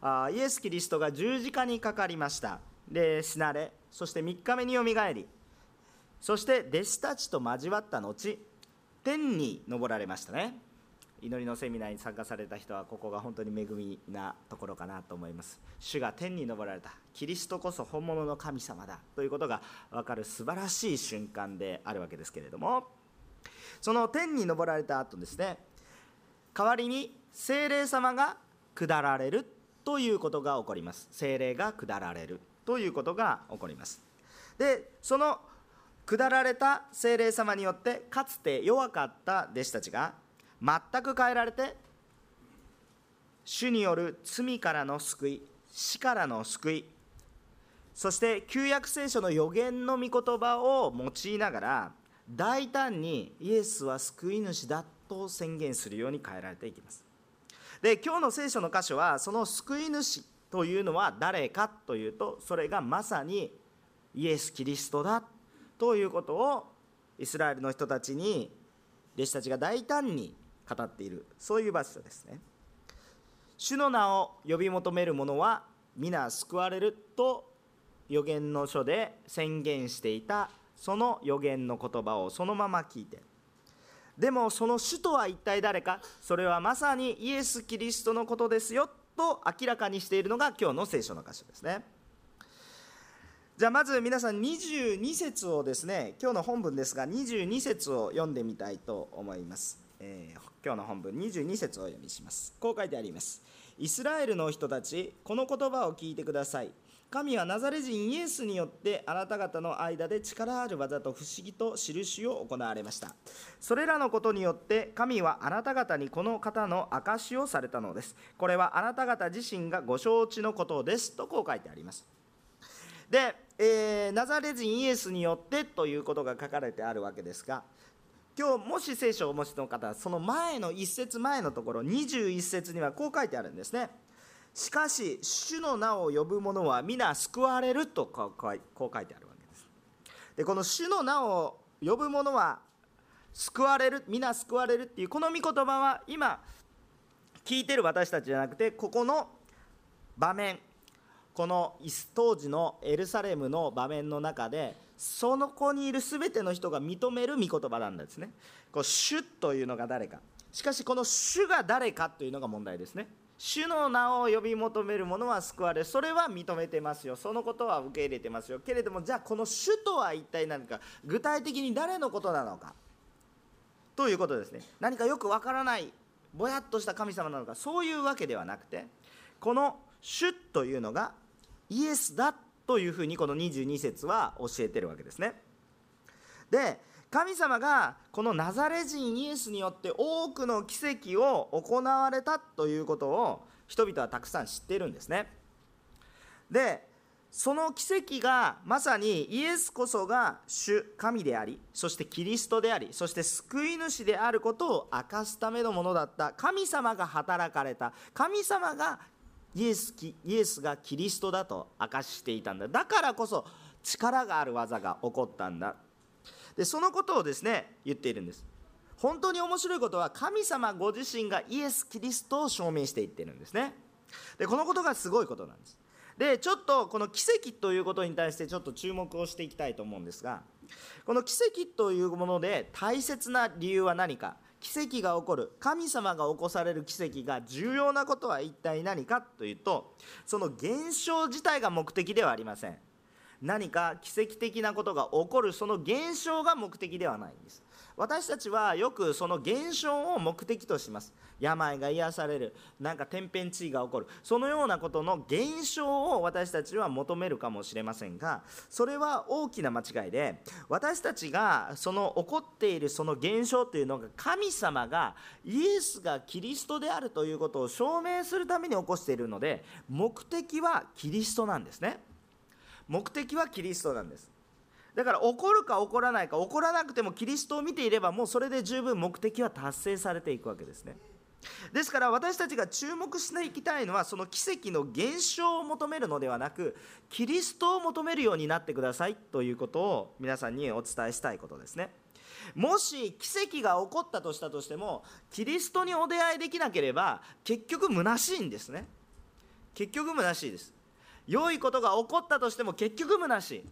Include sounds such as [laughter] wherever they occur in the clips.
イエス・キリストが十字架にかかりました。で死なれそして3日目によみがえり。そして弟子たちと交わった後天に昇られましたね。祈りのセミナーに参加された人はここが本当に恵みなところかなと思います。主が天に昇られた。キリストこそ本物の神様だということが分かる素晴らしい瞬間であるわけですけれども。その天に昇られた後ですね。代わりに精霊様が下られる。ということが起こります。精霊が下られるということが起こります。でその下られた精霊様によってかつて弱かった弟子たちが全く変えられて主による罪からの救い死からの救いそして旧約聖書の予言の御言葉を用いながら大胆にイエスは救い主だと宣言するように変えられていきます。で今日の聖書の箇所はその救い主というのは誰かというとそれがまさにイエス・キリストだということをイスラエルの人たちに弟子たちが大胆に語っている。そういう場所ですね。主の名を呼び求める者は皆救われると予言の書で宣言していたその予言の言葉をそのまま聞いて。でもその主とは一体誰か？それはまさにイエス・キリストのことですよと明らかにしているのが今日の聖書の箇所ですね。じゃあまず皆さん22節をですね今日の本文ですが22節を読んでみたいと思います、えー、今日の本文22節をお読みします。こう書いてあります。イスラエルの人たちこの言葉を聞いてください。神はナザレ人イエスによってあなた方の間で力ある技と不思議と印を行われました。それらのことによって神はあなた方にこの方の証しをされたのです。これはあなた方自身がご承知のことです。とこう書いてあります。で、えー、ナザレ人イエスによってということが書かれてあるわけですが今日もし聖書をお持ちの方はその前の1節前のところ21節にはこう書いてあるんですね。しかし主の名を呼ぶ者は皆救われるとこう書いてあるわけです。でこの主の名を呼ぶ者は救われる皆救われるっていうこの御言葉は今聞いてる私たちじゃなくてここの場面この当時のエルサレムの場面の中でその子にいる全ての人が認める御言葉なんですね。こう主というのが誰か。しかしこの主が誰かというのが問題ですね。主の名を呼び求める者は救われそれは認めてますよ。そのことは受け入れてますよ。けれどもじゃあこの主とは一体何か具体的に誰のことなのか。ということですね。何かよくわからないぼやっとした神様なのか。そういうわけではなくてこの主というのがイエスだというふうにこの22節は教えてるわけですね。で神様がこのナザレ人イエスによって多くの奇跡を行われたということを人々はたくさん知っているんですね。でその奇跡がまさにイエスこそが主神でありそしてキリストでありそして救い主であることを明かすためのものだった。神様が働かれた。神様がイエスイエスがキリストだと明かしていたんだ。だからこそ力がある技が起こったんだ。でそのことをですね言っているんです。本当に面白いことは神様ご自身がイエス・キリストを証明していってるんですね。でこのことがすごいことなんです。でちょっとこの奇跡ということに対してちょっと注目をしていきたいと思うんですがこの奇跡というもので大切な理由は何か？奇跡が起こる神様が起こされる奇跡が重要なことは一体何かというとその現象自体が目的ではありません。何か奇跡的なことが起こるその現象が目的ではないんです。私たちはよくその現象を目的とします。病が癒される。なんか天変地異が起こる。そのようなことの現象を私たちは求めるかもしれませんがそれは大きな間違いで私たちがその起こっているその現象というのが神様がイエスがキリストであるということを証明するために起こしているので目的はキリストなんですね。目的はキリストなんです。だから怒るか怒らないか怒らなくてもキリストを見ていればもうそれで十分目的は達成されていくわけですね。ですから私たちが注目していきたいのはその奇跡の現象を求めるのではなくキリストを求めるようになってくださいということを皆さんにお伝えしたいことですね。もし奇跡が起こったとしたとしてもキリストにお出会いできなければ結局虚しいんですね。結局虚しいです。良いことが起こったとしても結局虚し。い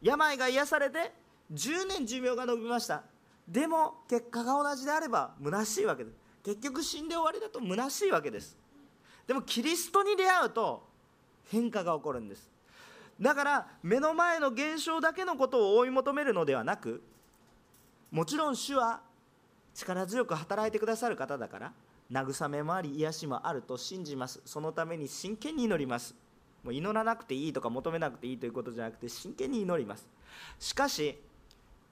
病が癒されて10年寿命が延びました。でも結果が同じであれば虚しいわけです。結局死んで終わりだと虚しいわけです。でもキリストに出会うと変化が起こるんです。だから目の前の現象だけのことを追い求めるのではなくもちろん主は力強く働いてくださる方だから慰めもあり癒しもあると信じます。そのために真剣に祈ります。もう祈らなくていいとか求めなくていいということじゃなくて真剣に祈ります。しかし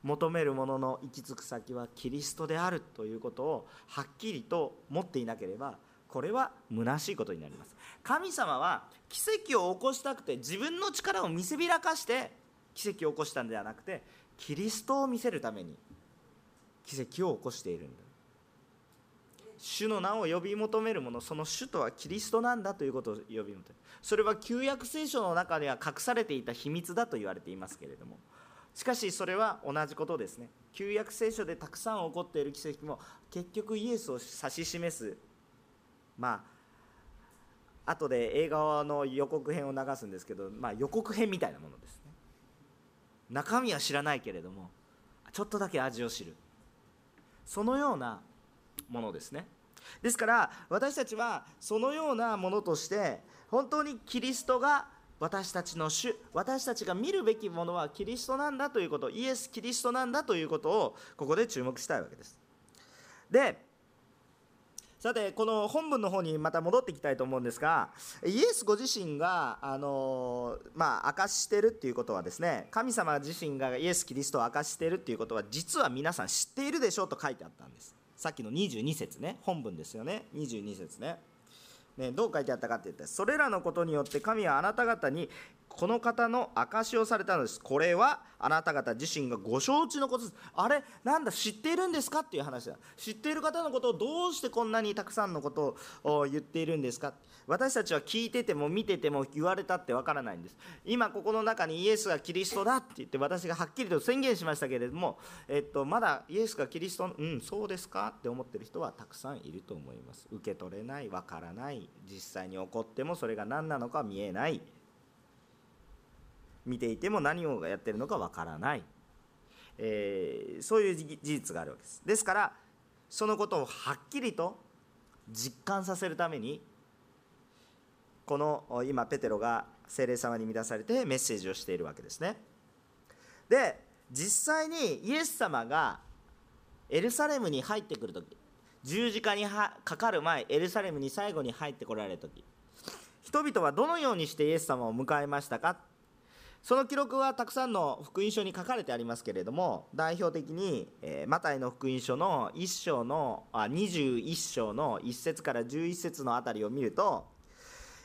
求めるものの行き着く先はキリストであるということをはっきりと持っていなければこれは虚しいことになります。神様は奇跡を起こしたくて自分の力を見せびらかして奇跡を起こしたんではなくてキリストを見せるために奇跡を起こしているんだ。主の名を呼び求めるものその主とはキリストなんだということを呼び求めるそれは旧約聖書の中では隠されていた秘密だと言われていますけれどもしかしそれは同じことです。ね旧約聖書でたくさん起こっている奇跡も結局イエスを指し示す。まあ後で映画の予告編を流すんですけど、まあ、予告編みたいなものですね。中身は知らないけれどもちょっとだけ味を知る。そのようなものですね。ですから私たちはそのようなものとして本当にキリストが私たちの主私たちが見るべきものはキリストなんだということイエス・キリストなんだということをここで注目したいわけです。でさてこの本文の方にまた戻っていきたいと思うんですがイエスご自身があのまあ証ししてるっていうことはですね神様自身がイエス・キリストを証ししてるっていうことは実は皆さん知っているでしょうと書いてあったんです。さっきの22節ね。本文ですよね。22節ね。ね、どう書いてあったかって言ってそれらのことによって神はあなた方にこの方の証しをされたのです。これはあなた方自身がご承知のことです。あれなんだ知っているんですか？っていう話だ。知っている方のことをどうしてこんなにたくさんのことを言っているんですか？私たちは聞いてても見てても言われたってわからないんです。今ここの中にイエスがキリストだって言って私がはっきりと宣言しましたけれども、えっと、まだイエスがキリストうんそうですか？って思ってる人はたくさんいると思います。受け取れないわからない実際に起こってもそれが何なのか見えない。見ていても何をやってるのかわからない、えー、そういう事実があるわけです。ですからそのことをはっきりと実感させるためにこの今ペテロが精霊様に満たされてメッセージをしているわけですね。で実際にイエス様がエルサレムに入ってくる時十字架にかかる前エルサレムに最後に入ってこられる時人々はどのようにしてイエス様を迎えましたかその記録はたくさんの福音書に書かれてありますけれども代表的に、えー、マタイの福音書の1章のあ21章の1節から11節のあたりを見ると、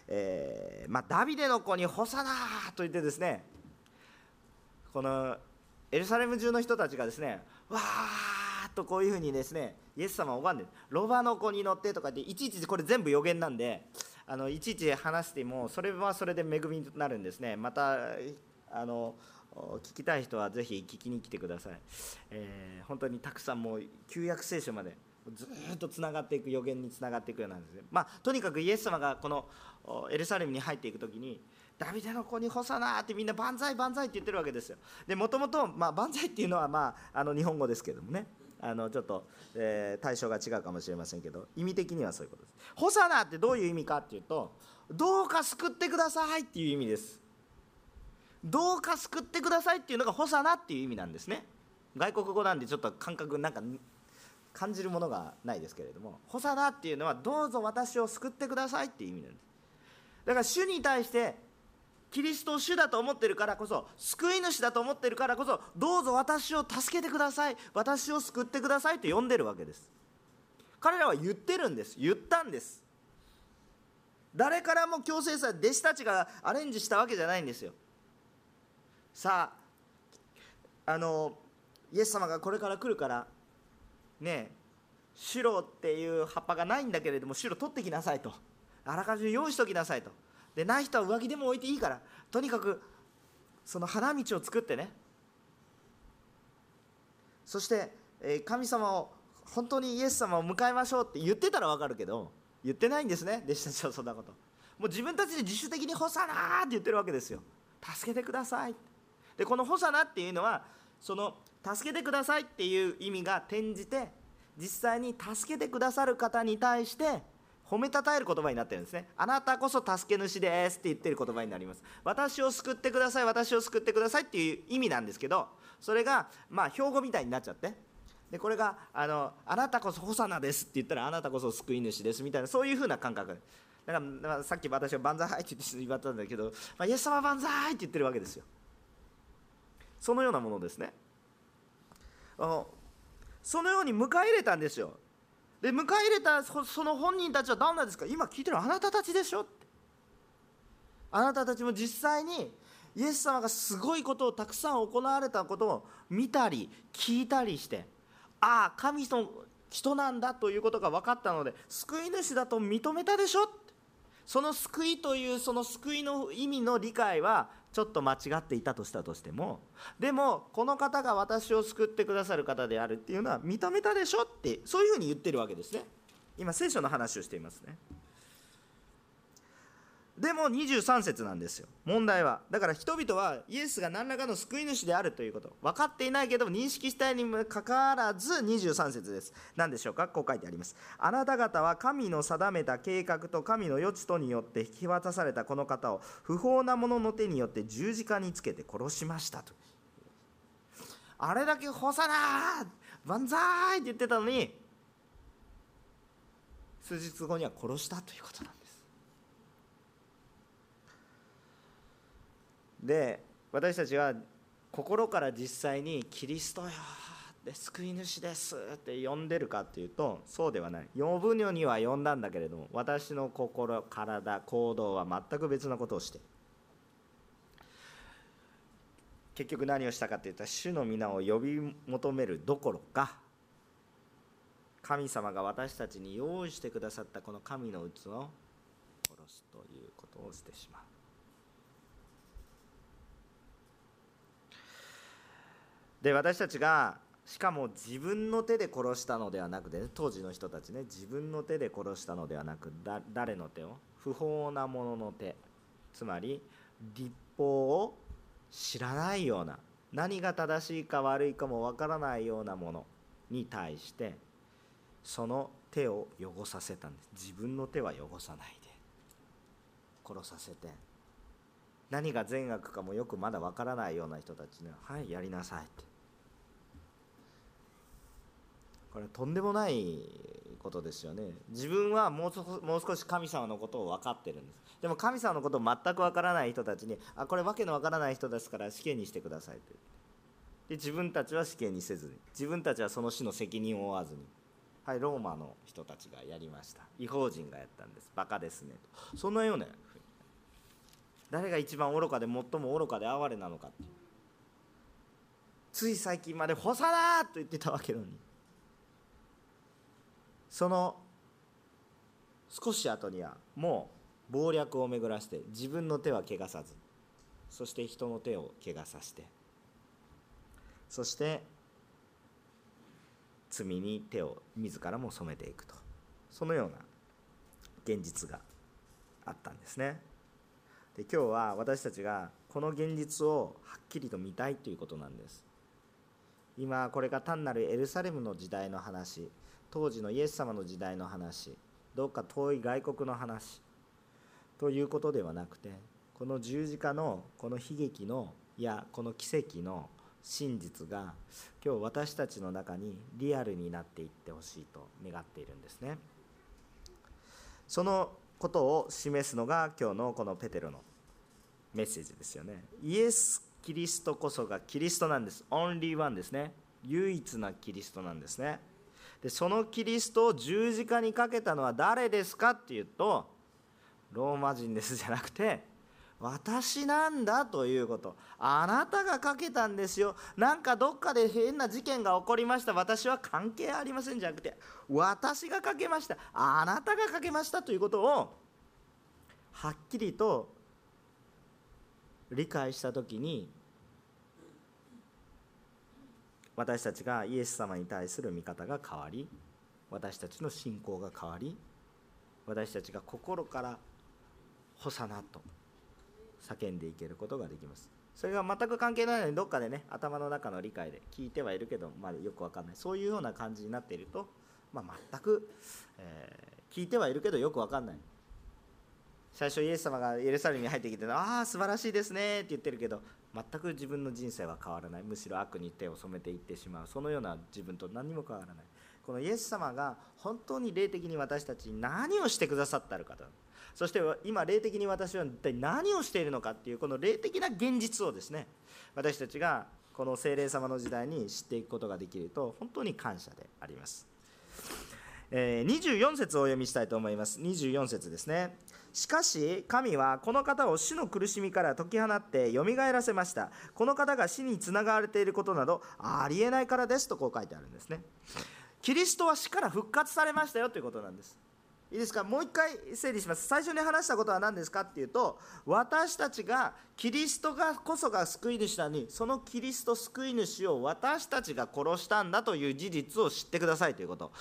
えー、まあ、ダビデの子にホサナと言ってですねこのエルサレム中の人たちがですねわーっとこういうふうにですねイエス様を拝んでロバの子に乗ってとかっていちいちこれ全部予言なんであのいちいち話してもそれはそれで恵みになるんですね。またあの聞きたい人はぜひ聞きに来てください、えー、本当にたくさんもう旧約聖書までずっとつながっていく予言につながっていくようなんですね、まあ、とにかくイエス様がこのエルサレムに入っていく時にダビデの子に干さなってみんな万歳万歳って言ってるわけですよ。でもともと万歳っていうのは、まあ、あの日本語ですけどもね。あのちょっと、えー、対象が違うかもしれませんけど意味的にはそういうことです。ホサナってどういう意味かっていうとどうか救ってくださいっていう意味です。どうか救ってくださいっていうのがホサナっていう意味なんですね。外国語なんでちょっと感覚なんか感じるものがないですけれども。ホサナっていうのはどうぞ私を救ってくださいっていう意味なんです。だから主に対してキリストを主だと思ってるからこそ救い主だと思ってるからこそどうぞ私を助けてください。私を救ってくださいと呼んでるわけです。彼らは言ってるんです。言ったんです。誰からも強制さ弟子たちがアレンジしたわけじゃないんですよ。さああのイエス様がこれから来るからね白っていう葉っぱがないんだけれども白取ってきなさいと。あらかじめ用意しときなさいと。でない人は上着でも置いていいからとにかくその花道を作ってね。そして神様を本当にイエス様を迎えましょうって言ってたら分かるけど言ってないんですね弟子たちはそんなこと。もう自分たちで自主的に「ホサナ!」って言ってるわけですよ。助けてください。でこの「ホサナ」っていうのはその「助けてください」っていう意味が転じて実際に助けてくださる方に対して褒めたたえる言葉になってるんですね。あなたこそ助け主ですって言ってる言葉になります。私を救ってください私を救ってくださいっていう意味なんですけどそれがまあ標語みたいになっちゃって。でこれがあの「あなたこそホサナです」って言ったら「あなたこそ救い主です」みたいなそういう風な感覚。だから、まあ、さっき私は万歳って言われたんだけど、まあ、イエス様万歳って言ってるわけですよ。そのようなものですね。あのそのように迎え入れたんですよ。で迎え入れたその本人たちは何なんですか？今聞いてるあなたたちでしょ？あなたたちも実際にイエス様がすごいことをたくさん行われたことを見たり聞いたりしてああ神の人なんだということが分かったので救い主だと認めたでしょ？その救いというその救いの意味の理解はちょっと間違っていたとしたとしてもでもこの方が私を救ってくださる方であるっていうのは認めたでしょってそういうふうに言ってるわけですね。今聖書の話をしていますね。でも23節なんですよ。問題は。だから人々はイエスが何らかの救い主であるということ。分かっていないけど認識したいにもかかわらず23節です。何でしょうか？こう書いてあります。あなた方は神の定めた計画と神の余地とによって引き渡されたこの方を不法な者の手によって十字架につけて殺しましたと。あれだけ干さな万歳って言ってたのに数日後には殺したということなんです。で私たちは心から実際にキリストよで救い主ですって呼んでるかっていうとそうではない。呼ぶのには呼んだんだけれども私の心体行動は全く別のことをして。結局何をしたかっていったら主の皆を呼び求めるどころか神様が私たちに用意してくださったこの神の器を殺すということをしてしまう。で私たちがしかも自分の手で殺したのではなくて、ね、当時の人たちね自分の手で殺したのではなく誰の手を？不法な者の手。つまり立法を知らないような何が正しいか悪いかもわからないようなものに対してその手を汚させたんです。自分の手は汚さないで。殺させて。何が善悪かもよくまだわからないような人たちには「はいやりなさい」って。これとんでもないことですよね。自分はもうもう少し神様のことを分かってるんです。でも神様のことを全く分からない人たちにあこれわけの分からない人ですから死刑にしてくださいとで自分たちは死刑にせずに。自分たちはその死の責任を負わずに。はいローマの人たちがやりました。違法人がやったんです。バカですね。とそのような誰が一番愚かで最も愚かで哀れなのかってつい最近まで「干さな!」と言ってたわけのに。その少し後にはもう謀略を巡らして自分の手は汚さずそして人の手を汚さしてそして罪に手を自らも染めていくとそのような現実があったんですね。で今日は私たちがこの現実をはっきりと見たいということなんです。今これが単なるエルサレムの時代の話。当時のイエス様の時代の話どうか遠い外国の話ということではなくてこの十字架のこの悲劇のいやこの奇跡の真実が今日私たちの中にリアルになっていってほしいと願っているんですね。そのことを示すのが今日のこのペテロのメッセージですよね。イエス・キリストこそがキリストなんです。オンリーワンですね。唯一なキリストなんですね。でそのキリストを十字架にかけたのは誰ですかっていうとローマ人ですじゃなくて私なんだということ。あなたがかけたんですよ。なんかどっかで変な事件が起こりました。私は関係ありませんじゃなくて私がかけました。あなたがかけましたということをはっきりと理解した時に私たちがイエス様に対する見方が変わり私たちの信仰が変わり私たちが心から「ホサナ」と叫んでいけることができます。それが全く関係ないのにどっかでね頭の中の理解で聞いてはいるけどまだよく分かんない。そういうような感じになっていると、まあ、全く、えー、聞いてはいるけどよく分かんない。最初イエス様がエルサレムに入ってきて「ああ素晴らしいですね」って言ってるけど全く自分の人生は変わらない。むしろ悪に手を染めていってしまう。そのような自分と何も変わらない。このイエス様が本当に霊的に私たちに何をしてくださったるかと。そして今霊的に私は一体何をしているのかっていうこの霊的な現実をですね私たちがこの精霊様の時代に知っていくことができると本当に感謝であります、24節をお読みしたいと思います。24節ですね。しかし神はこの方を死の苦しみから解き放ってよみがえらせました。この方が死につながれていることなどありえないからですとこう書いてあるんですね。キリストは死から復活されましたよということなんです。いいですか？もう一回整理します。最初に話したことは何ですかっていうと私たちがキリストがこそが救い主なのにそのキリスト救い主を私たちが殺したんだという事実を知ってくださいということ。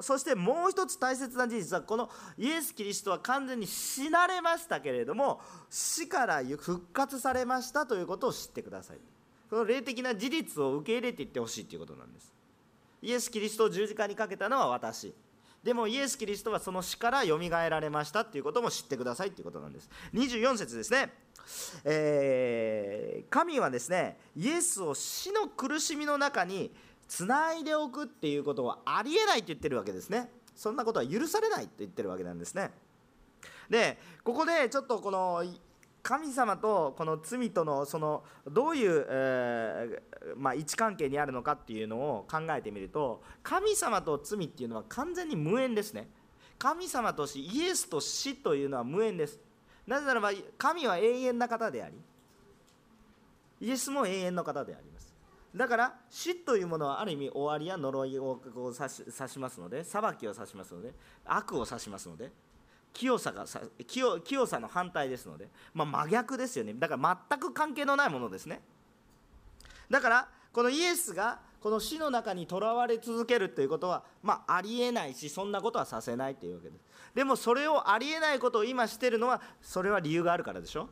そしてもう一つ大切な事実はこのイエス・キリストは完全に死なれましたけれども死から復活されましたということを知ってください。この霊的な事実を受け入れていってほしいということなんです。イエス・キリストを十字架にかけたのは私。でもイエス・キリストはその死からよみがえられましたっていうことも知ってくださいっていうことなんです。24節ですね、えー、神はですねイエスを死の苦しみの中につないでおくっていうことはありえないって言ってるわけですね。そんなことは許されないって言ってるわけなんですね。でここでちょっとこの神様とこの罪とのそのどういう、えー、まあ、位置関係にあるのかっていうのを考えてみると神様と罪っていうのは完全に無縁ですね。神様と死イエスと死というのは無縁です。なぜならば神は永遠な方でありイエスも永遠の方であります。だから死というものはある意味終わりや呪いを指し指しますので裁きを指しますので悪を指しますので清さが清清さの反対ですので、まあ、真逆ですよね。だから全く関係のないものですね。だからこのイエスがこの死の中にとらわれ続けるということは、まあ、ありえないしそんなことはさせないというわけです。でもそれをありえないことを今してるのはそれは理由があるからでしょ。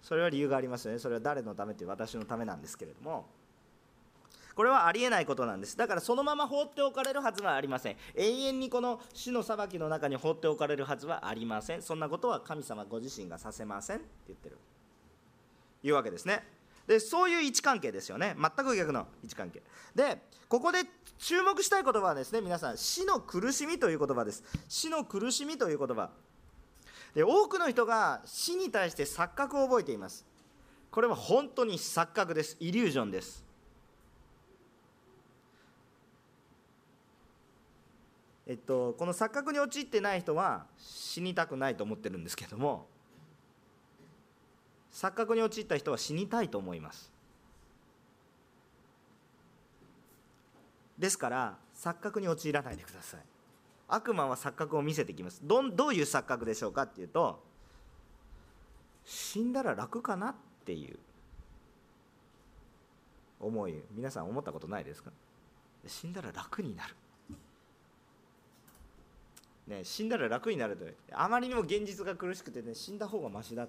それは理由がありますよね。それは誰のためって私のためなんですけれども。これはありえないことなんです。だからそのまま放っておかれるはずはありません。永遠にこの死の裁きの中に放っておかれるはずはありません。そんなことは神様ご自身がさせませんって言ってる。いうわけですね。でそういう位置関係ですよね。全く逆の位置関係。でここで注目したい言葉はですね皆さん死の苦しみという言葉です。死の苦しみという言葉。で多くの人が死に対して錯覚を覚えています。これは本当に錯覚です。イリュージョンです。えっと、この錯覚に陥ってない人は死にたくないと思ってるんですけども錯覚に陥った人は死にたいと思います。ですから錯覚に陥らないでください。悪魔は錯覚を見せてきます。どどういう錯覚でしょうかっていうと死んだら楽かなっていう思い皆さん思ったことないですか？死んだら楽になる。ね、死んだら楽になるとあまりにも現実が苦しくてね死んだ方がましだ、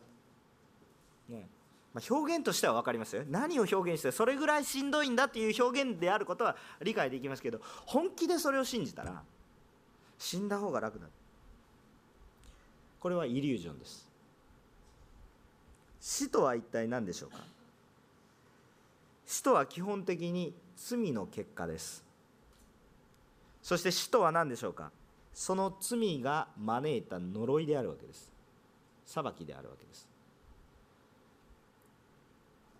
ね。まあ、表現としては分かりますよ。何を表現してそれぐらいしんどいんだっていう表現であることは理解できますけど本気でそれを信じたら死んだ方が楽だ。これはイリュージョンです。死とは一体何でしょうか。死とは基本的に罪の結果です。そして死とは何でしょうか。その罪が招いた呪いであるわけです。裁きであるわけです。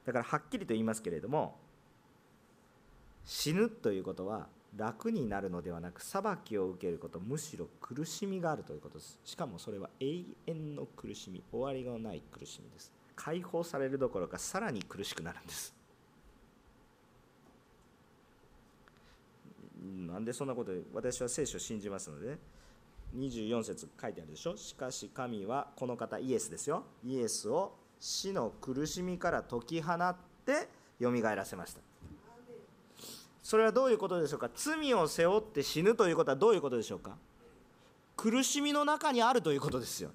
だからはっきりと言いますけれども死ぬということは楽になるのではなく裁きを受けることむしろ苦しみがあるということです。しかもそれは永遠の苦しみ終わりがない苦しみです。解放されるどころかさらに苦しくなるんです。なんでそんなこと私は聖書を信じますので、ね、24節書いてあるでしょ。しかし神はこの方イエスですよ。イエスを死の苦しみから解き放ってよみがえらせました。それはどういうことでしょうか。罪を背負って死ぬということはどういうことでしょうか。苦しみの中にあるということですよ。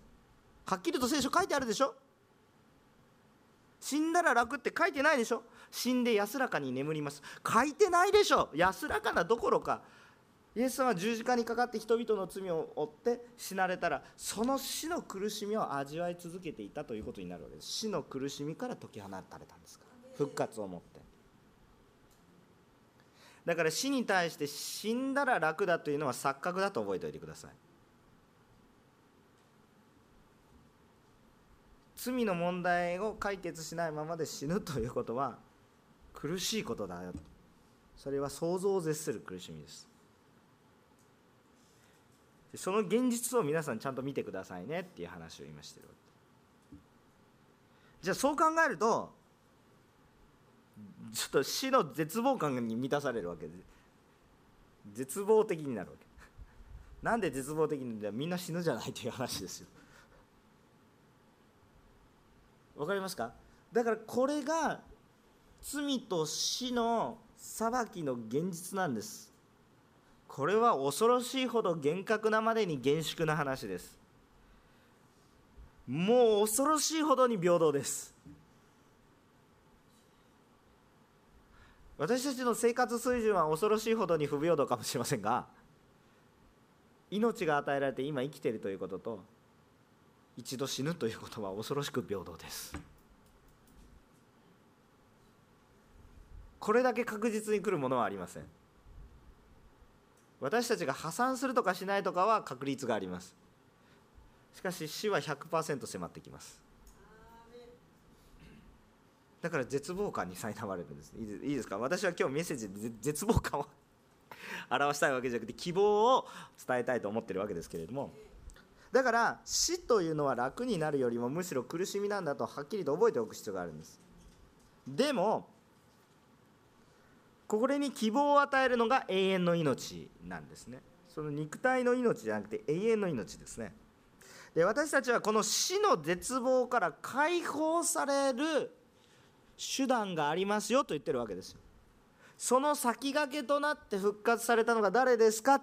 はっきりと聖書書いてあるでしょ。死んだら楽って書いてないでしょ。死んで安らかに眠ります。書いてないでしょ。安らかなどころか。イエス様は十字架にかかって人々の罪を負って死なれたらその死の苦しみを味わい続けていたということになるわけです。死の苦しみから解き放たれたんですから。復活をもって。だから死に対して死んだら楽だというのは錯覚だと覚えておいてください。罪の問題を解決しないままで死ぬということは苦しいことだよそれは想像を絶する苦しみです。その現実を皆さんちゃんと見てくださいねっていう話を今してるわけ。じゃあそう考えるとちょっと死の絶望感に満たされるわけで。絶望的になるわけ。なんで絶望的にみんな死ぬじゃないという話ですよ。わかりますか？だからこれが罪と死の裁きの現実なんです。これは恐ろしいほど厳格なまでに厳粛な話です。もう恐ろしいほどに平等です。私たちの生活水準は恐ろしいほどに不平等かもしれませんが命が与えられて今生きているということと一度死ぬということは恐ろしく平等です。これだけ確実に来るものはありません。私たちが破産するとかしないとかは確率があります。しかし死は100%迫ってきます。だから絶望感に苛まれるんです。いいですか？私は今日メッセージで絶望感を [laughs] 表したいわけじゃなくて希望を伝えたいと思ってるわけですけれども。だから死というのは楽になるよりもむしろ苦しみなんだとはっきりと覚えておく必要があるんです。でもこれに希望を与えるのが永遠の命なんですね。その肉体の命じゃなくて永遠の命ですね。で私たちはこの死の絶望から解放される手段がありますよと言ってるわけですよ。その先駆けとなって復活されたのが誰ですか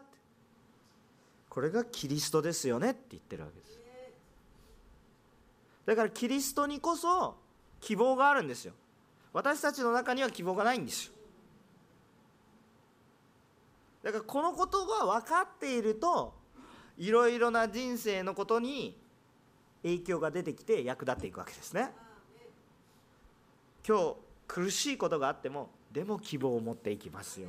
これがキリストですよねって言ってるわけです。だからキリストにこそ希望があるんですよ。私たちの中には希望がないんですよ。だからこのことが分かっているといろいろな人生のことに影響が出てきて役立っていくわけですね。今日苦しいことがあってもでも希望を持っていきますよ。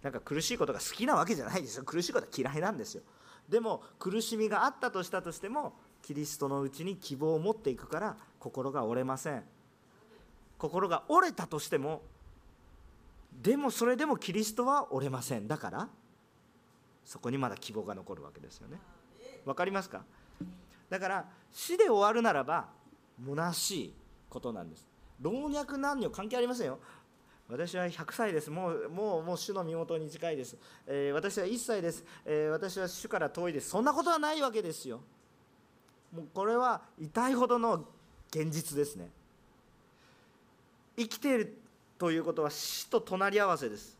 なんか苦しいことが好きなわけじゃないですよ。苦しいことは嫌いなんですよ。でも苦しみがあったとしたとしてもキリストのうちに希望を持っていくから心が折れません。心が折れたとしてもでもそれでもキリストは折れませんだからそこにまだ希望が残るわけですよねわかりますか？だから死で終わるならば虚しいことなんです老若男女関係ありませんよ私は100歳です。もう、もう、もう主の身元に近いです。えー、私は1歳です、えー、私は主から遠いです。そんなことはないわけですよ。もうこれは痛いほどの現実ですね。生きているということは死と隣り合わせです。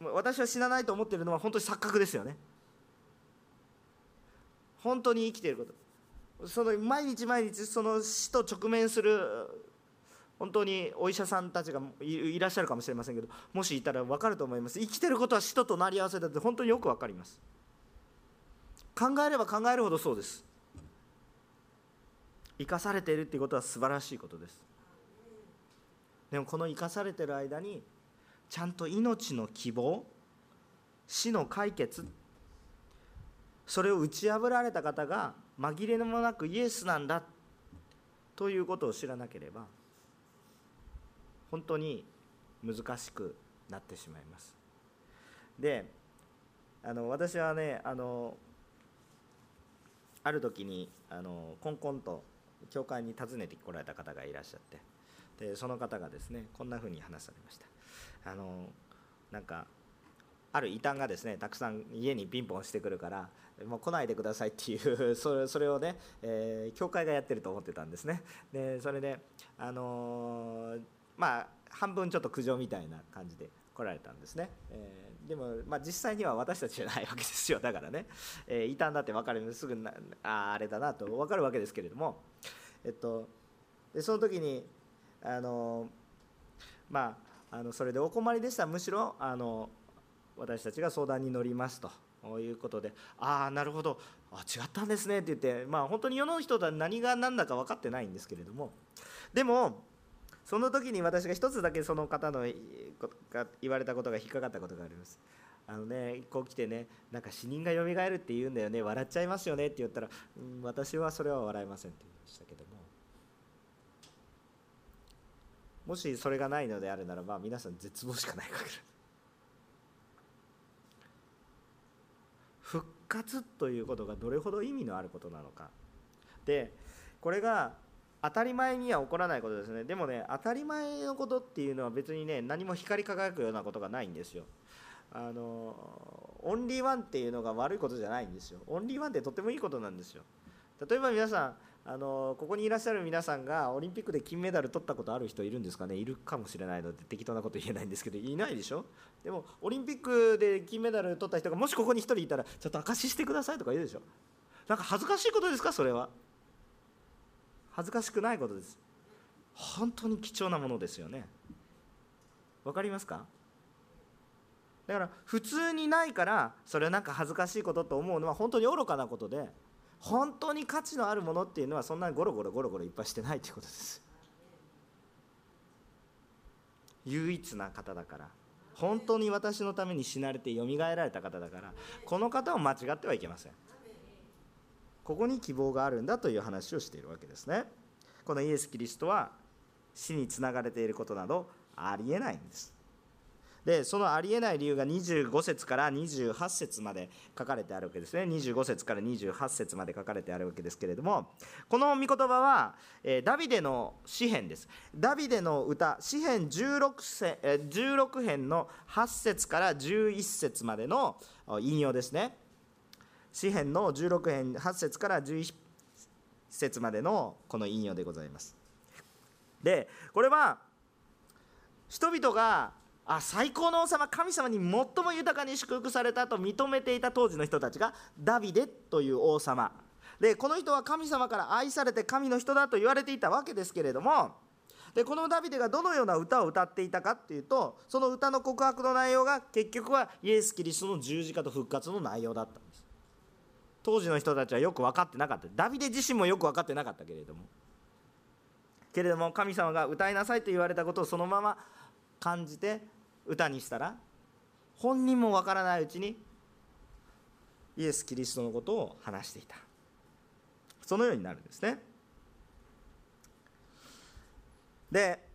私は死なないと思っているのは本当に錯覚ですよね。本当に生きていること。その毎日毎日その死と直面する本当にお医者さんたちがいらっしゃるかもしれませんけどもしいたら分かると思います生きてることは死と隣り合わせだって本当によく分かります考えれば考えるほどそうです生かされているっていうことは素晴らしいことです。でもこの生かされてる間にちゃんと命の希望死の解決それを打ち破られた方が紛れもなくイエスなんだということを知らなければ本当に難しくなってしまいます。であの私はねあのある時にあのコンコンと教会に訪ねてこられた方がいらっしゃってでその方がですねこんなふうに話されました。あのなんかある異端がですねたくさん家にピンポンしてくるからもう来ないでくださいっていう [laughs] それそれをね、えー、教会がやってると思ってたんですね。でそれであのー、まあ半分ちょっと苦情みたいな感じで来られたんですね、えー、でも、まあ、実際には私たちじゃないわけですよ。だからね、えー、異端だって分かるすぐなああれだなと分かるわけですけれども、えっと、でその時にあのまああのそれでお困りでしたむしろあの私たちが相談に乗りますと。いうことで。ああなるほど。あ違ったんですねって言って。まあ本当に世の人とは何が何だか分かってないんですけれども。でもその時に私が一つだけその方のが言われたことが引っかかったことがあります。あのねこう来てねなんか死人がよみがえるって言うんだよね。笑っちゃいますよねって言ったら、うん、私はそれは笑いませんって言いましたけども。もしそれがないのであるならば皆さん絶望しかないかけ復活ということがどれほど意味のあることなのか。でこれが当たり前には起こらないことですね。でもね当たり前のことっていうのは別にね何も光り輝くようなことがないんですよ。あのオンリーワンっていうのが悪いことじゃないんですよ。オンリーワンってとってもいいことなんですよ。例えば皆さんあのここにいらっしゃる皆さんがオリンピックで金メダル取ったことある人いるんですかね？いるかもしれないので適当なこと言えないんですけどいないでしょ？でもオリンピックで金メダル取った人がもしここに1人いたらちょっと証ししてくださいとか言うでしょ？なんか恥ずかしいことですか？それは。恥ずかしくないことです。本当に貴重なものですよね。わかりますか？だから普通にないからそれはなんか恥ずかしいことと思うのは本当に愚かなことで本当に価値のあるものっていうのはそんなにゴロゴロゴロゴロいっぱいしてないということです。唯一な方だから。本当に私のために死なれてよみがえられた方だからこの方を間違ってはいけません。ここに希望があるんだという話をしているわけですね。このイエス・キリストは死につながれていることなどありえないんです。でそのありえない理由が25節から28節まで書かれてあるわけですね。25節から28節まで書かれてあるわけですけれどもこの御言葉は、えダビデの詩編です。ダビデの歌詩編 16, 16編の8節から11節までの引用ですね。詩編の16編8節から11節までのこの引用でございます。でこれは人々があ最高の王様神様に最も豊かに祝福されたと認めていた当時の人たちがダビデという王様。でこの人は神様から愛されて神の人だと言われていたわけですけれどもでこのダビデがどのような歌を歌っていたかっていうとその歌の告白の内容が結局はイエス・キリストの十字架と復活の内容だった。当時の人たちはよく分かってなかった。ダビデ自身もよく分かってなかったけれども。けれども神様が歌いなさいと言われたことをそのまま感じて歌にしたら本人もわからないうちにイエス・キリストのことを話していた。そのようになるんですね。で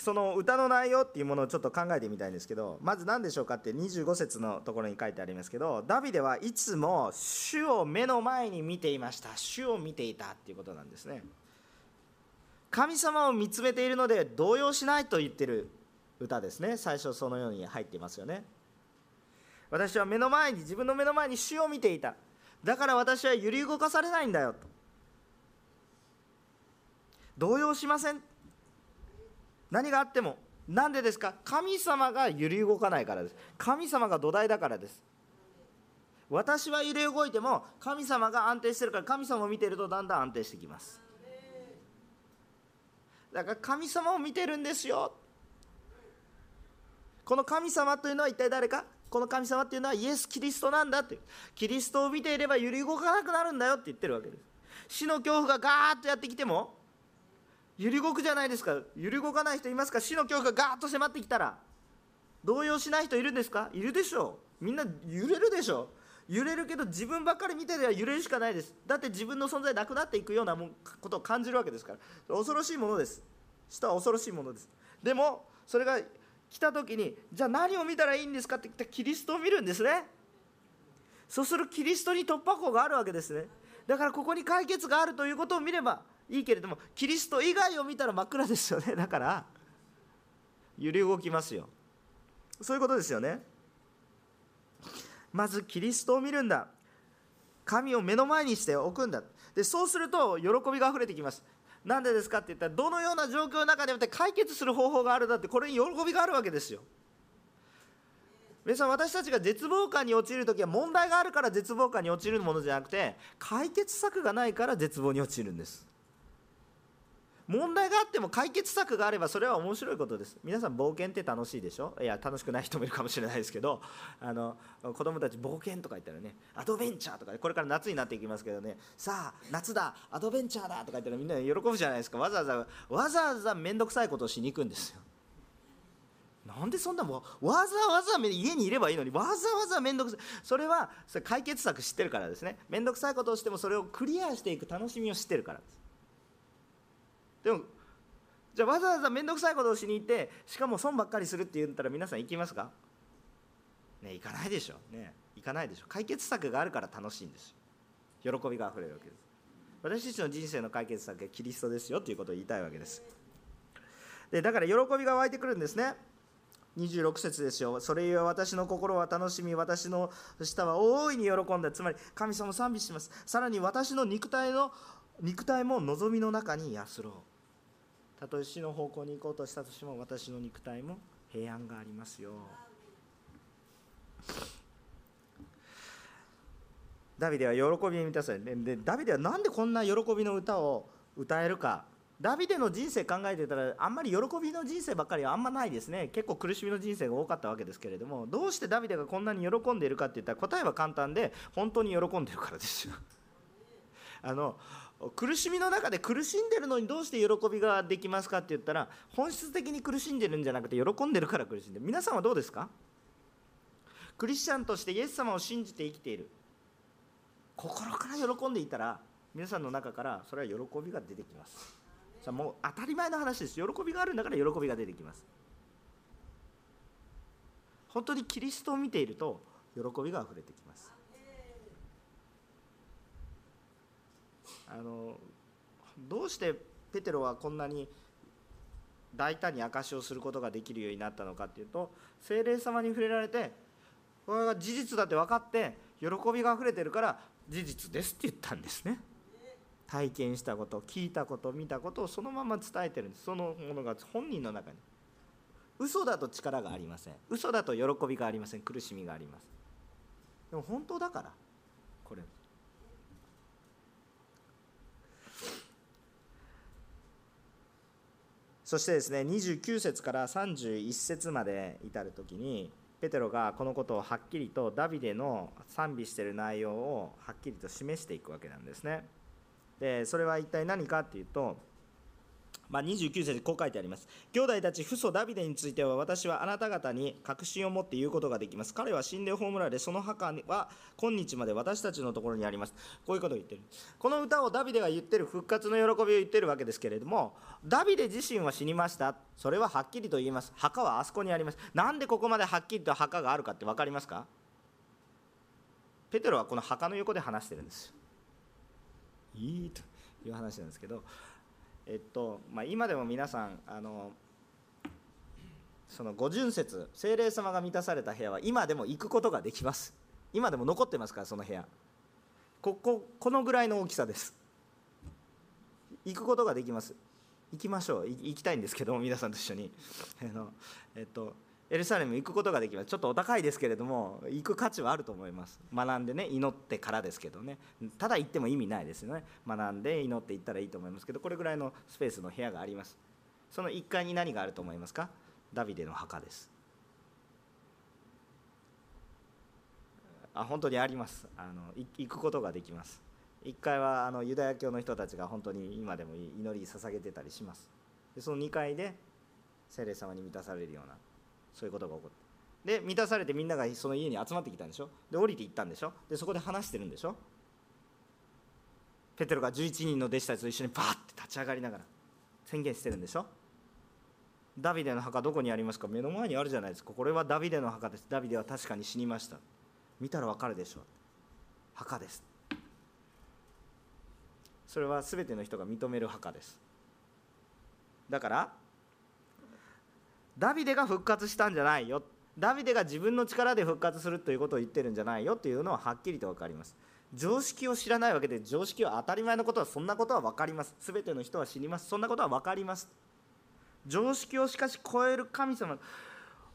その歌の内容っていうものをちょっと考えてみたいんですけどまず何でしょうかって25節のところに書いてありますけどダビデはいつも主を目の前に見ていました。主を見ていたっていうことなんですね。神様を見つめているので動揺しないと言ってる歌ですね。最初そのように入っていますよね。私は目の前に自分の目の前に主を見ていた。だから私は揺り動かされないんだよと。動揺しません。何があっても何でですか？神様が揺り動かないからです。神様が土台だからです。私は揺れ動いても神様が安定してるから神様を見てるとだんだん安定してきます。だから神様を見てるんですよ。この神様というのは一体誰か？この神様っていうのはイエス・キリストなんだって。キリストを見ていれば揺り動かなくなるんだよって言ってるわけです。死の恐怖がガーッとやってきても揺り動くじゃないですか。揺り動かない人いますか？死の恐怖がガーッと迫ってきたら。動揺しない人いるんですか？いるでしょう。みんな揺れるでしょう。揺れるけど自分ばっかり見てでは揺れるしかないです。だって自分の存在なくなっていくようなもことを感じるわけですから。恐ろしいものです。死とは恐ろしいものです。でもそれが来た時にじゃあ何を見たらいいんですかって言ったらキリストを見るんですね。そうするキリストに突破口があるわけですね。だからここに解決があるということを見ればいいけれどもキリスト以外を見たら真っ暗ですよね。だから揺り動きますよ。そういうことですよね。まずキリストを見るんだ。神を目の前にしておくんだ。でそうすると喜びがあふれてきます。なんでですかって言ったらどのような状況の中でもって解決する方法があるだってこれに喜びがあるわけですよ。皆さん私たちが絶望感に陥る時は問題があるから絶望感に陥るものじゃなくて解決策がないから絶望に陥るんです。問題があっても解決策があればそれは面白いことです。皆さん冒険って楽しいでしょ？いや楽しくない人もいるかもしれないですけど [laughs] あの子供たち冒険とか言ったらねアドベンチャーとかこれから夏になっていきますけどねさあ夏だアドベンチャーだとか言ったらみんな喜ぶじゃないですか。わざわざわざわざ面倒くさいことをしに行くんですよ。なんでそんなもうわざわざ家にいればいいのにわざわざ面倒くさい。それはそれ解決策知ってるからですね。面倒くさいことをしてもそれをクリアしていく楽しみを知ってるからです。でもじゃあわざわざ面倒くさいことをしに行ってしかも損ばっかりするって言ったら皆さん行きますか？ね行かないでしょ。ね行かないでしょ。解決策があるから楽しいんですよ。喜びがあふれるわけです。私たちの人生の解決策はキリストですよということを言いたいわけです。でだから喜びが湧いてくるんですね。26節ですよ。それゆえ私の心は楽しみ、私の舌は大いに喜んだ。つまり、神様賛美します。さらに私の肉体の肉体も望みの中に安ろう。たとえ死の方向に行こうとしたとしても私の肉体も平安がありますよ。ダビデは喜びに満たされでダビデは何でこんな喜びの歌を歌えるか。ダビデの人生考えてたらあんまり喜びの人生ばっかりはあんまないですね。結構苦しみの人生が多かったわけですけれどもどうしてダビデがこんなに喜んでいるかって言ったら答えは簡単で本当に喜んでるからですよ。あの苦しみの中で苦しんでるのにどうして喜びができますかって言ったら本質的に苦しんでるんじゃなくて喜んでるから苦しんでる。皆さんはどうですか？クリスチャンとしてイエス様を信じて生きている。心から喜んでいたら皆さんの中からそれは喜びが出てきます。さあもう当たり前の話です。喜びがあるんだから喜びが出てきます。本当にキリストを見ていると喜びがあふれてきます。あのどうしてペテロはこんなに大胆に証しをすることができるようになったのかっていうと精霊様に触れられてこれが事実だって分かって喜びがあふれてるから事実ですって言ったんですね。体験したこと聞いたこと見たことをそのまま伝えてるんです。そのものが本人の中に。嘘だと力がありません。嘘だと喜びがありません。苦しみがあります。でも本当だからこれ。そしてですね29節から31節まで至る時にペテロがこのことをはっきりとダビデの賛美している内容をはっきりと示していくわけなんですね。でそれは一体何かっていうとまあ、29節でこう書いてあります。兄弟たち、父祖ダビデについては、私はあなた方に確信を持って言うことができます。彼は死んで葬られ、その墓は今日まで私たちのところにあります。こういうことを言ってる。この歌をダビデが言ってる復活の喜びを言ってるわけですけれども、ダビデ自身は死にました。それははっきりと言います。墓はあそこにあります。なんでここまではっきりと墓があるかって分かりますか？ペテロはこの墓の横で話してるんです。いいという話なんですけど、えっとまあ、今でも皆さんあのその五巡節精霊様が満たされた部屋は今でも行くことができます。今でも残ってますからその部屋。こここのぐらいの大きさです。行くことができます。行きましょう。行きたいんですけども皆さんと一緒に。あのえっとエルサレム行くことができます。ちょっとお高いですけれども行く価値はあると思います。学んでね祈ってからですけどね。ただ行っても意味ないですよね。学んで祈って行ったらいいと思いますけどこれぐらいのスペースの部屋があります。その1階に何があると思いますか？ダビデの墓です。あ本当にあります。あの行くことができます。1階はあのユダヤ教の人たちが本当に今でも祈り捧げてたりします。でその2階で聖霊様に満たされるようなそういうことが起こって。で満たされてみんながその家に集まってきたんでしょ？で降りていったんでしょ？でそこで話してるんでしょ？ペテロが11人の弟子たちと一緒にバーって立ち上がりながら宣言してるんでしょ？ダビデの墓どこにありますか？目の前にあるじゃないですか。これはダビデの墓です。ダビデは確かに死にました。見たらわかるでしょ？う墓です。それは全ての人が認める墓です。だからダビデが復活したんじゃないよ。ダビデが自分の力で復活するということを言ってるんじゃないよというのははっきりと分かります。常識を知らないわけで常識は当たり前のことはそんなことは分かります。全ての人は死にます。そんなことは分かります。常識をしかし超える神様。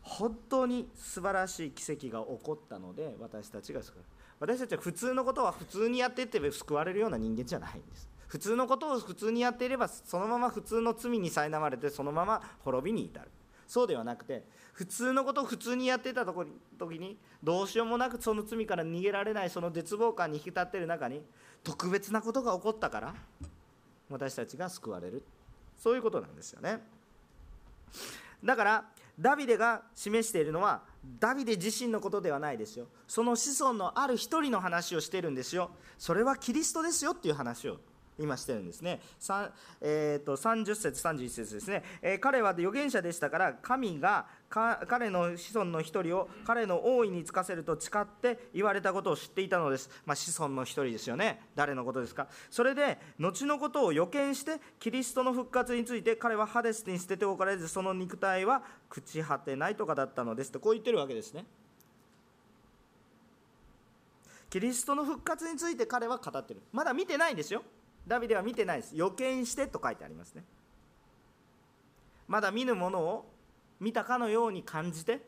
本当に素晴らしい奇跡が起こったので私たちが救われる私たちは普通のことは普通にやっていって救われるような人間じゃないんです。普通のことを普通にやっていればそのまま普通の罪に苛まれてそのまま滅びに至る。そうではなくて普通のことを普通にやっていた時にどうしようもなくその罪から逃げられないその絶望感に引き立ってる中に特別なことが起こったから私たちが救われる。そういうことなんですよね。だからダビデが示しているのはダビデ自身のことではないですよ。その子孫のある一人の話をしてるんですよ。それはキリストですよっていう話を今してるんですね。えーと、30節31節ですね、えー、彼は預言者でしたから神が彼の子孫の一人を彼の王位に就かせると誓って言われたことを知っていたのです、まあ、子孫の一人ですよね。誰のことですか？それで後のことを予見してキリストの復活について彼はハデスに捨てておかれずその肉体は朽ち果てないとかだったのです。とこう言ってるわけですね。キリストの復活について彼は語ってる。まだ見てないんですよ。ダビデは見てないです。予見してと書いてありますね。まだ見ぬものを見たかのように感じて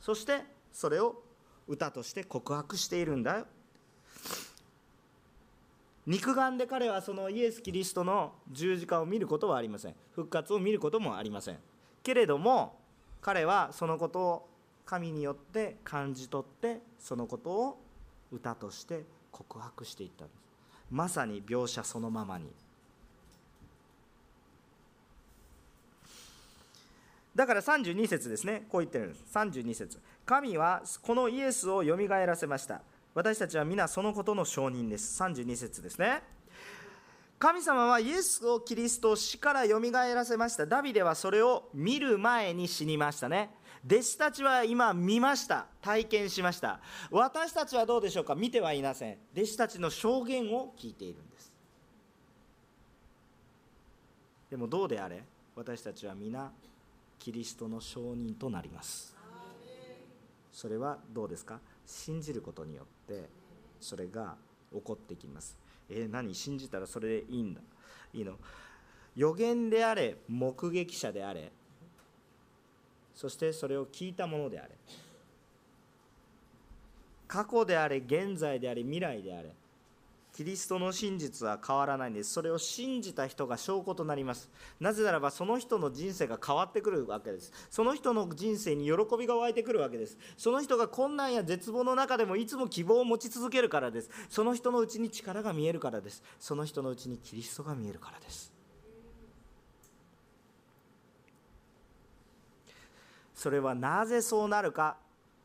そしてそれを歌として告白しているんだよ。肉眼で彼はそのイエス・キリストの十字架を見ることはありません。復活を見ることもありません。けれども彼はそのことを神によって感じ取ってそのことを歌として告白していったんです。まさに描写そのままに。だから32節ですね。こう言ってるんです。32節。神はこのイエスをよみがえらせました。私たちは皆そのことの証人です。32節ですね。神様はイエスをキリストを死からよみがえらせました。ダビデはそれを見る前に死にましたね。弟子たちは今見ました。体験しました。私たちはどうでしょうか？見てはいません。弟子たちの証言を聞いているんです。でもどうであれ？私たちは皆キリストの証人となります。それはどうですか？信じることによってそれが起こってきます。えー、何？信じたらそれでいいんだ。いいの？予言であれ目撃者であれそしてそれを聞いたものであれ。過去であれ現在であれ未来であれ。キリストの真実は変わらないんです。それを信じた人が証拠となります。なぜならばその人の人生が変わってくるわけです。その人の人生に喜びが湧いてくるわけです。その人が困難や絶望の中でもいつも希望を持ち続けるからです。その人のうちに力が見えるからです。その人のうちにキリストが見えるからです。それはなぜそうなるか？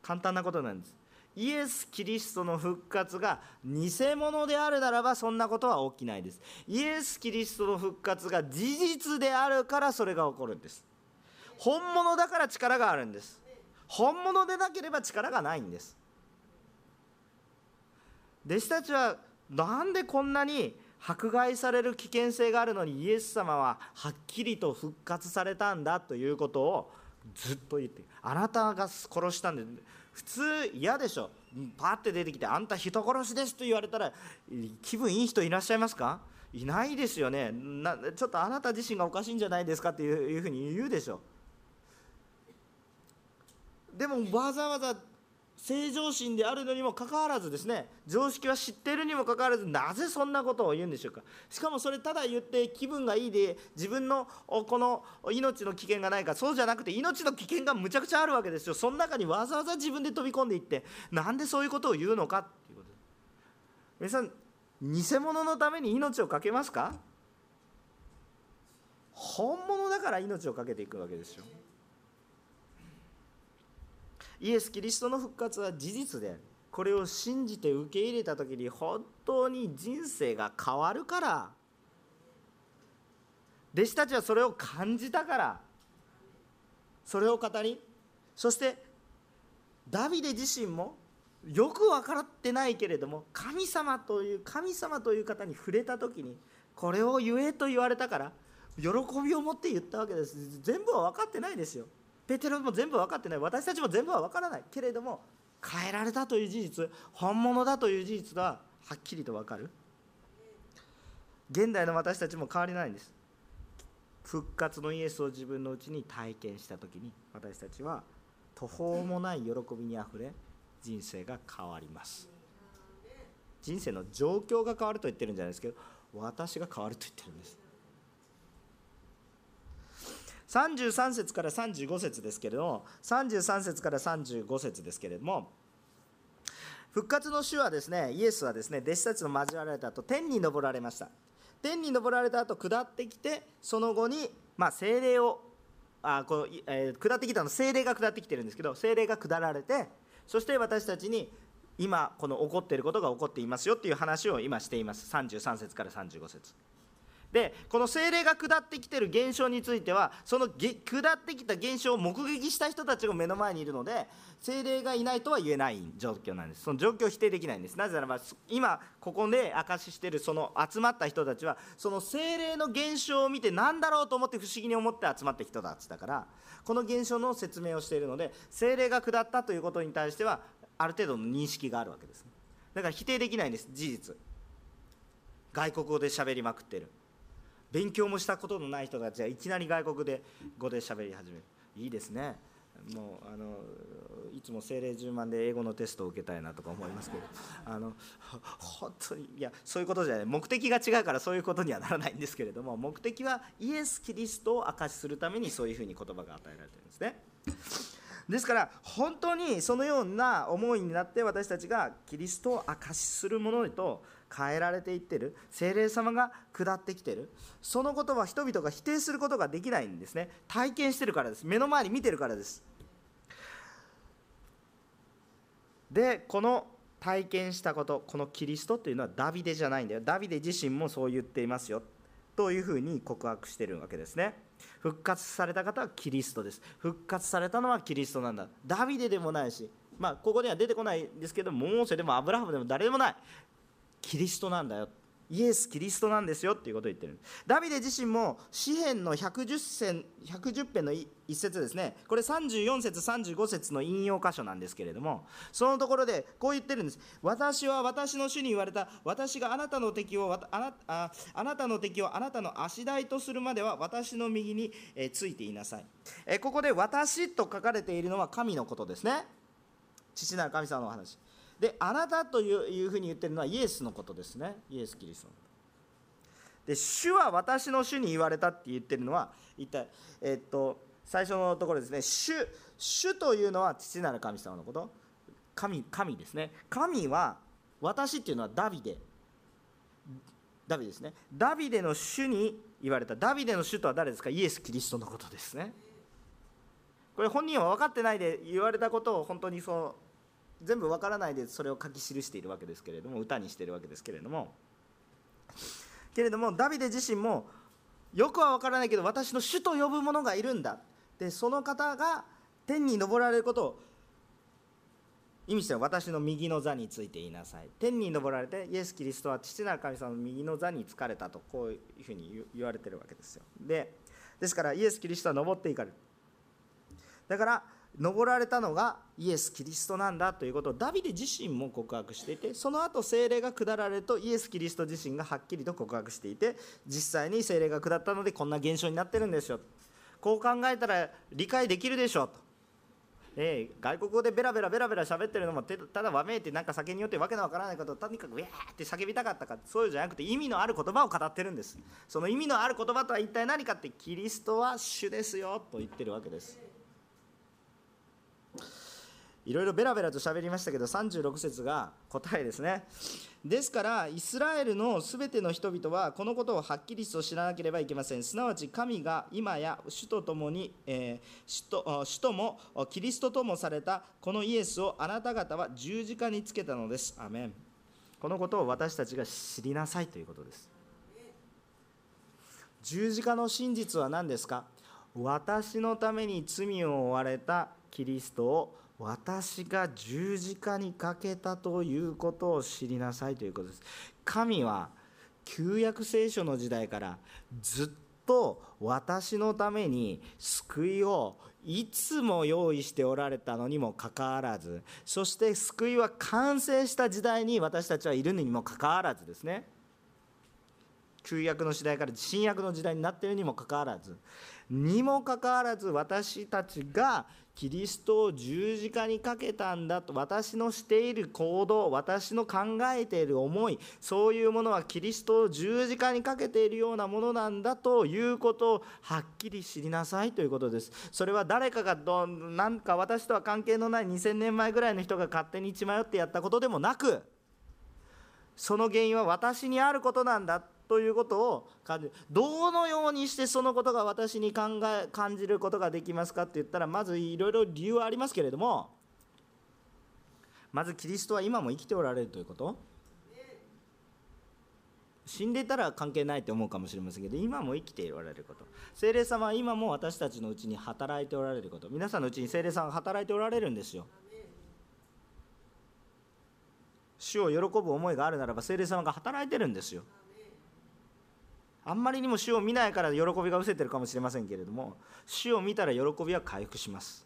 簡単なことなんです。イエス・キリストの復活が偽物であるならばそんなことは起きないです。イエス・キリストの復活が事実であるからそれが起こるんです。本物だから力があるんです。本物でなければ力がないんです。弟子たちはなんでこんなに迫害される危険性があるのにイエス様ははっきりと復活されたんだということをずっと言ってあなたが殺したんで普通嫌でしょ。パって出てきてあんた人殺しですと言われたら気分いい人いらっしゃいますか？いないですよね。なちょっとあなた自身がおかしいんじゃないですかっていうふうに言うでしょ。でもわざわざ正常心であるのにもかかわらずですね常識は知っているにもかかわらずなぜそんなことを言うんでしょうか。しかもそれただ言って気分がいいで自分のこの命の危険がないかそうじゃなくて命の危険がむちゃくちゃあるわけですよ。その中にわざわざ自分で飛び込んでいってなんでそういうことを言うのか。っていうこと皆さん偽物のために命を懸けますか。本物だから命を懸けていくわけですよ。イエス・キリストの復活は事実でこれを信じて受け入れた時に本当に人生が変わるから。弟子たちはそれを感じたから。それを語り。そしてダビデ自身もよく分かってないけれども神様という神様という方に触れた時にこれを言えと言われたから喜びを持って言ったわけです。全部は分かってないですよ。ペテロも全部分かってない。私たちも全部は分からない。けれども変えられたという事実本物だという事実ははっきりと分かる。現代の私たちも変わりないんです。復活のイエスを自分のうちに体験した時に私たちは途方もない喜びにあふれ人生が変わります。人生の状況が変わると言ってるんじゃないですけど私が変わると言ってるんです。33節から35節ですけれども33節から35節ですけれども復活の主はですねイエスはですね弟子たちの交わられた後天に昇られました。天に昇られた後下ってきてその後に、まあ、精霊をあこの、えー、下ってきたの精霊が下ってきてるんですけど精霊が下られてそして私たちに今この起こっていることが起こっていますよっていう話を今しています。33節から35節。でこの精霊が下ってきてる現象についてはその下ってきた現象を目撃した人たちが目の前にいるので精霊がいないとは言えない状況なんです。その状況を否定できないんです。なぜならば今ここで証ししてるその集まった人たちはその精霊の現象を見て何だろうと思って不思議に思って集まった人たちだからこの現象の説明をしているので精霊が下ったということに対してはある程度の認識があるわけですね。だから否定できないんです事実。外国語で喋りまくってる。勉強もしたことのない人たちがいきなり外国で語で喋り始める。いいですね。もうあのいつも精霊10万で英語のテストを受けたいなとか思いますけど。あの本当にいやそういうことじゃない目的が違うからそういうことにはならないんですけれども目的はイエス・キリストを証しするためにそういうふうに言葉が与えられてるんですね。ですから本当にそのような思いになって私たちがキリストを証しするものへと変えられていってる。精霊様が下ってきてる。そのことは人々が否定することができないんですね。体験してるからです。目の前に見てるからです。でこの体験したことこのキリストっていうのはダビデじゃないんだよ。ダビデ自身もそう言っていますよ。というふうに告白してるわけですね。復活された方はキリストです。復活されたのはキリストなんだ。ダビデでもないしまあここには出てこないんですけどモーセでもアブラハムでも誰でもない。キリストなんだよ。イエス・キリストなんですよっていうことを言ってる。ダビデ自身も詩篇の110編 ,110 編の一節ですね。これ34節35節の引用箇所なんですけれどもそのところでこう言ってるんです。私は私の主に言われた。私があなたの敵をあなああなたの敵をあなたの足台とするまでは私の右に、えついていなさい、えここで私と書かれているのは神のことですね。父なる神様の話。であなたというふうに言ってるのはイエスのことですね。イエス・キリストので主は私の主に言われたって言ってるのは一体えっと最初のところですね。主主というのは父なる神様のこと。神神ですね。神は私っていうのはダビデ。ダビデですね。ダビデの主に言われた。ダビデの主とは誰ですか？イエス・キリストのことですね。これ本人は分かってないで言われたことを本当にそう全部わからないでそれを書き記しているわけですけれども歌にしているわけですけれども。けれどもダビデ自身もよくは分からないけど私の主と呼ぶ者がいるんだ。でその方が天に昇られることを意味して私の右の座についていなさい。天に昇られてイエス・キリストは父なる神様の右の座に疲れたとこういうふうに言われてるわけですよ。でですからイエス・キリストは登っていかれる。だから登られたのがイエス・キリストなんだということ。をダビデ自身も告白していてその後精霊が下られるとイエス・キリスト自身がはっきりと告白していて実際に精霊が下ったのでこんな現象になってるんですよ。こう考えたら理解できるでしょと。えー、外国語でベラベラベラベラ喋ってるのもただわめいてなんか酒によってわけのわからないことをとにかくウェーって叫びたかったかそういうじゃなくて意味のある言葉を語ってるんです。その意味のある言葉とは一体何かってキリストは主ですよと言ってるわけです。いろいろベラベラと喋りましたけど36節が答えですね。ですからイスラエルのすべての人々はこのことをはっきりと知らなければいけません。すなわち神が今や主と共に、えー、主と主ともキリストともされたこのイエスをあなた方は十字架につけたのです。アメン。このことを私たちが知りなさいということです。十字架の真実は何ですか？私のために罪を負われたキリストを私が十字架にかけたということを知りなさいということです。神は旧約聖書の時代からずっと私のために救いをいつも用意しておられたのにもかかわらずそして救いは完成した時代に私たちはいるのにもかかわらずですね。旧約の時代から新約の時代になっているにもかかわらずにもかかわらず私たちがキリストを十字架にかけたんだと私のしている行動私の考えている思いそういうものはキリストを十字架にかけているようなものなんだということをはっきり知りなさいということです。それは誰かがどなんか私とは関係のない2000年前ぐらいの人が勝手に血迷ってやったことでもなくその原因は私にあることなんだ。ということを感じるどのようにしてそのことが私に考え感じることができますかって言ったらまずいろいろ理由はありますけれどもまずキリストは今も生きておられるということ。死んでたら関係ないと思うかもしれませんけど今も生きておられること。精霊様は今も私たちのうちに働いておられること。皆さんのうちに精霊さんが働いておられるんですよ。主を喜ぶ思いがあるならば精霊様が働いてるんですよ。あんまりにも主を見ないから喜びが失せてるかもしれませんけれども主を見たら喜びは回復します。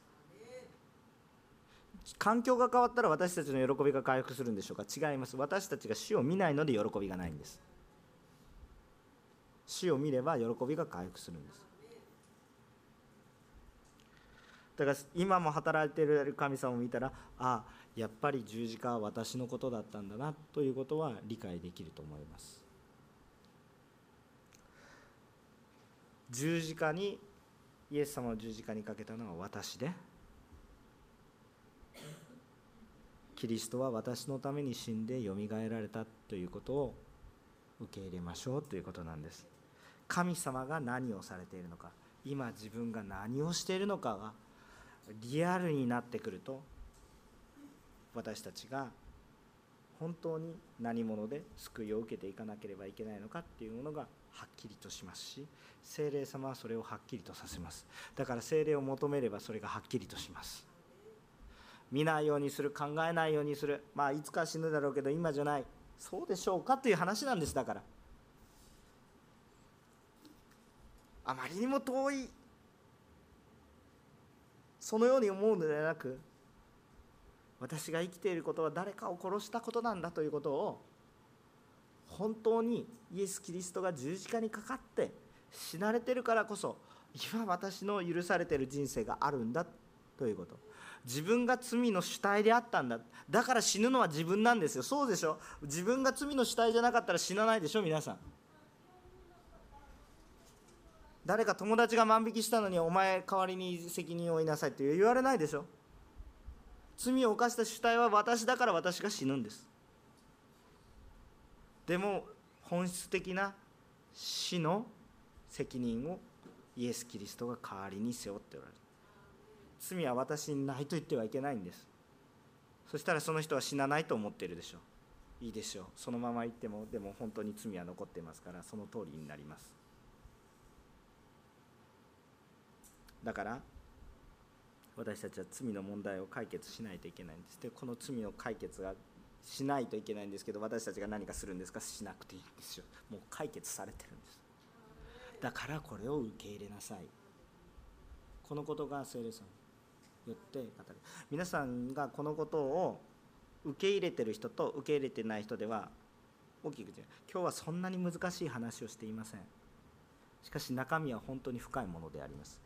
環境が変わったら私たちの喜びが回復するんでしょうか？違います。私たちが主を見ないので喜びがないんです。主を見れば喜びが回復するんです。だから今も働いている神様を見たらああやっぱり十字架は私のことだったんだなということは理解できると思います。十字架にイエス様を十字架にかけたのは私でキリストは私のために死んでよみがえられたということを受け入れましょうということなんです。神様が何をされているのか今自分が何をしているのかがリアルになってくると私たちが本当に何者で救いを受けていかなければいけないのかっていうものがはっきりとしますし精霊様はそれをはっきりとさせます。だから精霊を求めればそれがはっきりとします。見ないようにする考えないようにする。まあいつか死ぬだろうけど今じゃない。そうでしょうかという話なんです。だから。あまりにも遠い。そのように思うのではなく私が生きていることは誰かを殺したことなんだということを本当にイエス・キリストが十字架にかかって死なれてるからこそ今私の許されてる人生があるんだということ。自分が罪の主体であったんだ。だから死ぬのは自分なんですよ。そうでしょ？自分が罪の主体じゃなかったら死なないでしょ？皆さん。誰か友達が万引きしたのにお前代わりに責任を負いなさいって言われないでしょ？罪を犯した主体は私だから私が死ぬんです。でも本質的な死の責任をイエス・キリストが代わりに背負っておられる。罪は私にないと言ってはいけないんです。そしたらその人は死なないと思っているでしょ。ういいでしょう。そのまま言ってもでも本当に罪は残ってますからその通りになります。だから私たちは罪の問題を解決しないといけないんです。でこの罪の解決がしないといけないんですけど私たちが何かするんですか？しなくていいんですよ。もう解決されてるんです。だからこれを受け入れなさい。このことが聖霊さんによって語る。皆さんがこのことを受け入れてる人と受け入れてない人では大きく違う今日はそんなに難しい話をしていません。しかし中身は本当に深いものであります。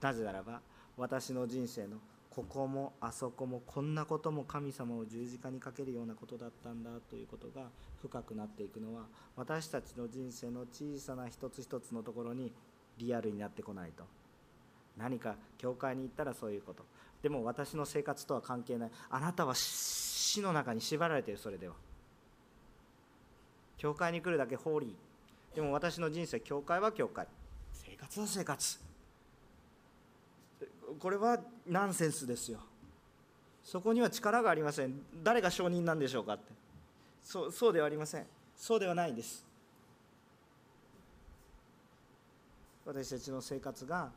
なぜならば私の人生のここもあそこもこんなことも神様を十字架にかけるようなことだったんだということが深くなっていくのは私たちの人生の小さな一つ一つのところにリアルになってこないと。何か教会に行ったらそういうこと。でも私の生活とは関係ない。あなたは死の中に縛られているそれでは。教会に来るだけホーリー。でも私の人生教会は教会。生活は生活。これはナンセンスですよ。そこには力がありません。誰が証人なんでしょうかって。そうそうではありません。そうではないです。私たちの生活が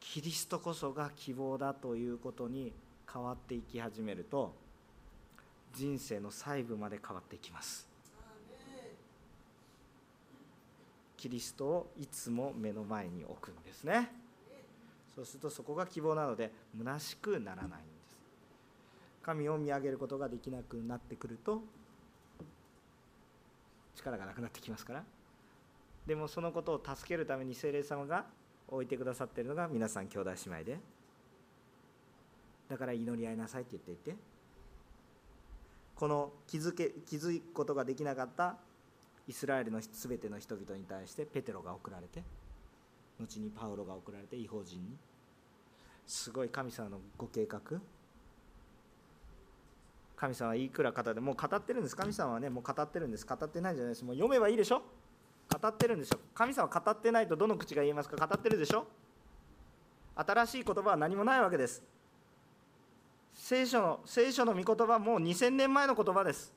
キリストこそが希望だということに変わっていき始めると人生の細部まで変わっていきます。キリストをいつも目の前に置くんですね。そうするとそこが希望なので虚しくならないんです。神を見上げることができなくなってくると力がなくなってきますから。でもそのことを助けるために精霊様が置いてくださっているのが皆さん兄弟姉妹で。だから祈り合いなさいって言っていて。この気づけ気づくことができなかったイスラエルの全ての人々に対してペテロが送られて後にパウロが送られて違法人に。すごい神様のご計画？神様はいくら語ってもう語ってるんです。神様はねもう語ってるんです。語ってないんじゃないです。もう読めばいいでしょ？語ってるんでしょ？神様語ってないとどの口が言えますか？語ってるでしょ？新しい言葉は何もないわけです。聖書の聖書の御言葉はもう2000年前の言葉です。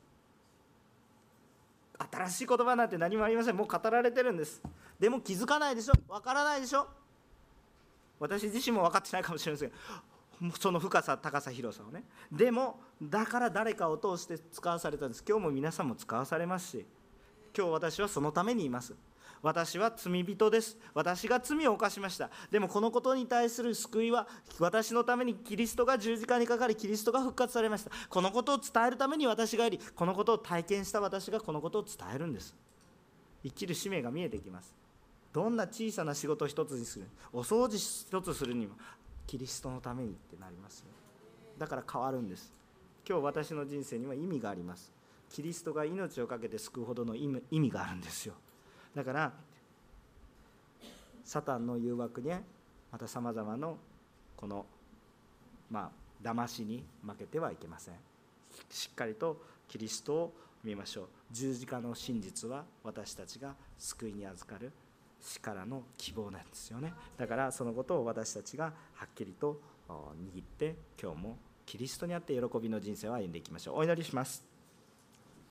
新しい言葉なんて何もありません。もう語られてるんです。でも気づかないでしょ？わからないでしょ？私自身も分かってないかもしれません。その深さ高さ広さをね。でもだから誰かを通して使わされたんです。今日も皆さんも使わされますし今日私はそのためにいます。私は罪人です。私が罪を犯しました。でもこのことに対する救いは私のためにキリストが十字架にかかりキリストが復活されました。このことを伝えるために私がいりこのことを体験した私がこのことを伝えるんです。生きる使命が見えてきます。どんな小さな仕事一つにするお掃除一つするにもキリストのためにってなりますだから変わるんです。今日私の人生には意味があります。キリストが命を懸けて救うほどの意味があるんですよ。だからサタンの誘惑にまたさまざまなこのまあ騙しに負けてはいけません。しっかりとキリストを見ましょう。十字架の真実は私たちが救いに預かる死からの希望なんですよね。だからそのことを私たちがはっきりと握って今日もキリストにあって喜びの人生を歩んでいきましょう。お祈りします。